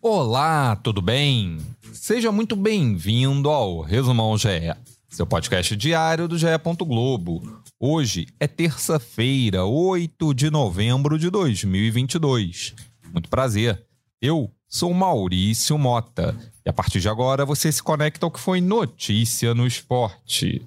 Olá, tudo bem? Seja muito bem-vindo ao Resumão GE, seu podcast diário do GE. Globo. Hoje é terça-feira, 8 de novembro de 2022. Muito prazer. Eu sou Maurício Mota e a partir de agora você se conecta ao que foi notícia no esporte.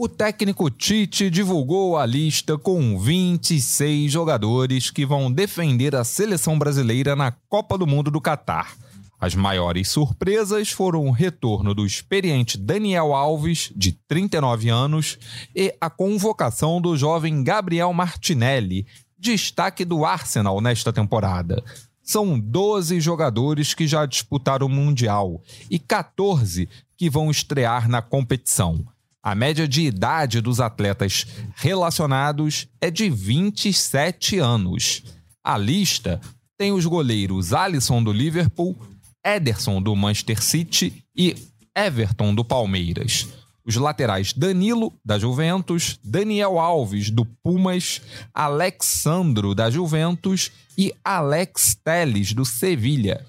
O técnico Tite divulgou a lista com 26 jogadores que vão defender a seleção brasileira na Copa do Mundo do Catar. As maiores surpresas foram o retorno do experiente Daniel Alves, de 39 anos, e a convocação do jovem Gabriel Martinelli, destaque do Arsenal nesta temporada. São 12 jogadores que já disputaram o Mundial e 14 que vão estrear na competição. A média de idade dos atletas relacionados é de 27 anos. A lista tem os goleiros Alisson do Liverpool, Ederson do Manchester City e Everton do Palmeiras. Os laterais Danilo, da Juventus, Daniel Alves, do Pumas, Alexandro, da Juventus e Alex Teles, do Sevilha.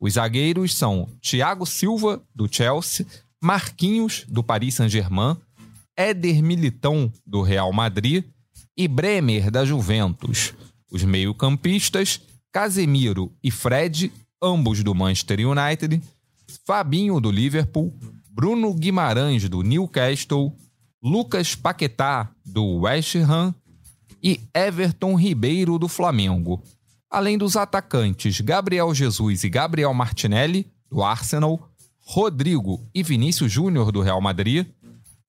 Os zagueiros são Thiago Silva, do Chelsea, Marquinhos, do Paris Saint-Germain, Éder Militão, do Real Madrid e Bremer, da Juventus. Os meio-campistas, Casemiro e Fred, ambos do Manchester United, Fabinho, do Liverpool, Bruno Guimarães, do Newcastle, Lucas Paquetá, do West Ham e Everton Ribeiro, do Flamengo. Além dos atacantes Gabriel Jesus e Gabriel Martinelli, do Arsenal, Rodrigo e Vinícius Júnior do Real Madrid,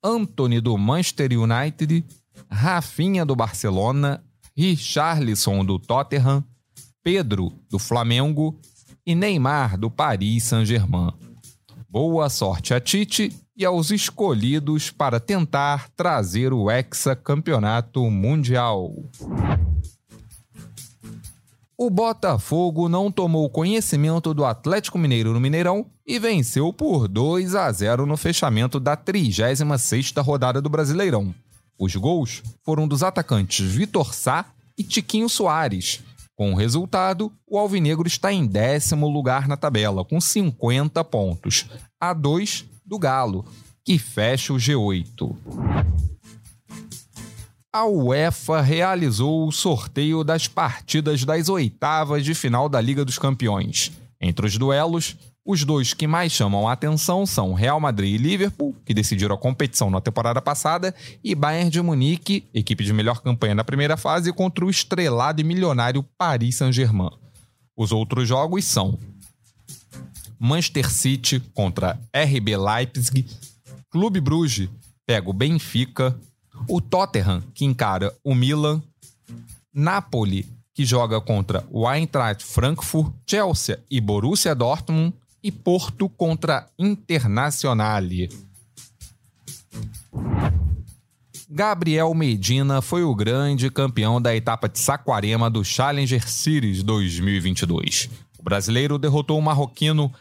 Anthony do Manchester United, Rafinha do Barcelona, Richarlison do Tottenham, Pedro do Flamengo e Neymar do Paris Saint-Germain. Boa sorte a Tite e aos escolhidos para tentar trazer o hexacampeonato mundial. O Botafogo não tomou conhecimento do Atlético Mineiro no Mineirão e venceu por 2 a 0 no fechamento da 36ª rodada do Brasileirão. Os gols foram dos atacantes Vitor Sá e Tiquinho Soares. Com o resultado, o Alvinegro está em décimo lugar na tabela, com 50 pontos, a 2 do Galo, que fecha o G8 a UEFA realizou o sorteio das partidas das oitavas de final da Liga dos Campeões. Entre os duelos, os dois que mais chamam a atenção são Real Madrid e Liverpool, que decidiram a competição na temporada passada, e Bayern de Munique, equipe de melhor campanha na primeira fase, contra o estrelado e milionário Paris Saint-Germain. Os outros jogos são Manchester City contra RB Leipzig, Clube Bruges pega o Benfica, o Tottenham, que encara o Milan, Napoli, que joga contra o Eintracht Frankfurt, Chelsea e Borussia Dortmund, e Porto contra Internazionale. Gabriel Medina foi o grande campeão da etapa de Saquarema do Challenger Series 2022. O brasileiro derrotou o marroquino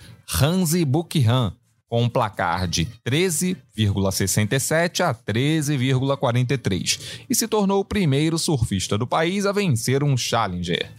Hansi Bukhan com um placar de 13,67 a 13,43 e se tornou o primeiro surfista do país a vencer um Challenger.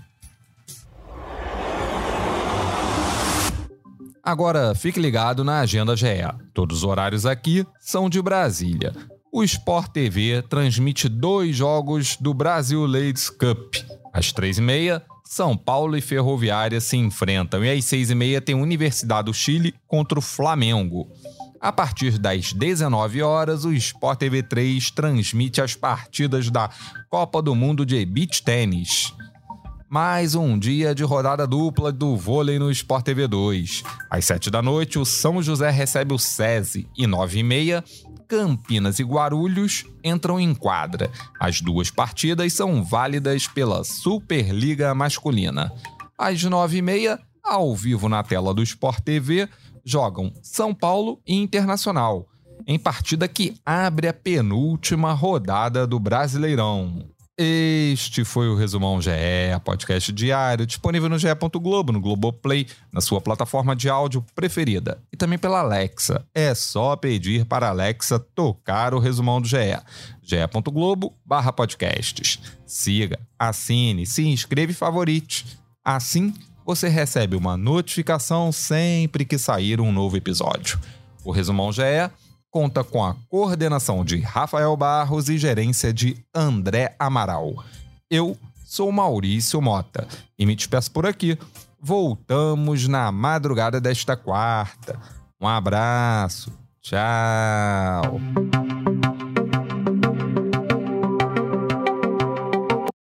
Agora fique ligado na agenda GE. Todos os horários aqui são de Brasília. O Sport TV transmite dois jogos do Brasil Ladies Cup. Às três e meia, são Paulo e Ferroviária se enfrentam e às seis e meia tem Universidade do Chile contra o Flamengo. A partir das 19 horas, o Sport TV 3 transmite as partidas da Copa do Mundo de Beach Tênis. Mais um dia de rodada dupla do vôlei no Sport TV 2. Às 7 da noite, o São José recebe o SESI e 9 e meia Campinas e Guarulhos entram em quadra. As duas partidas são válidas pela Superliga Masculina. Às nove e meia, ao vivo na tela do Sport TV, jogam São Paulo e Internacional, em partida que abre a penúltima rodada do Brasileirão. Este foi o Resumão GE, podcast diário, disponível no GE. Globo, no Globoplay, na sua plataforma de áudio preferida. E também pela Alexa. É só pedir para a Alexa tocar o resumão do GE. ge.globo barra podcasts. Siga, assine, se inscreva e favorite. Assim, você recebe uma notificação sempre que sair um novo episódio. O Resumão GE conta com a coordenação de Rafael Barros e gerência de André Amaral. Eu sou Maurício Mota e me despeço por aqui. Voltamos na madrugada desta quarta. Um abraço. Tchau.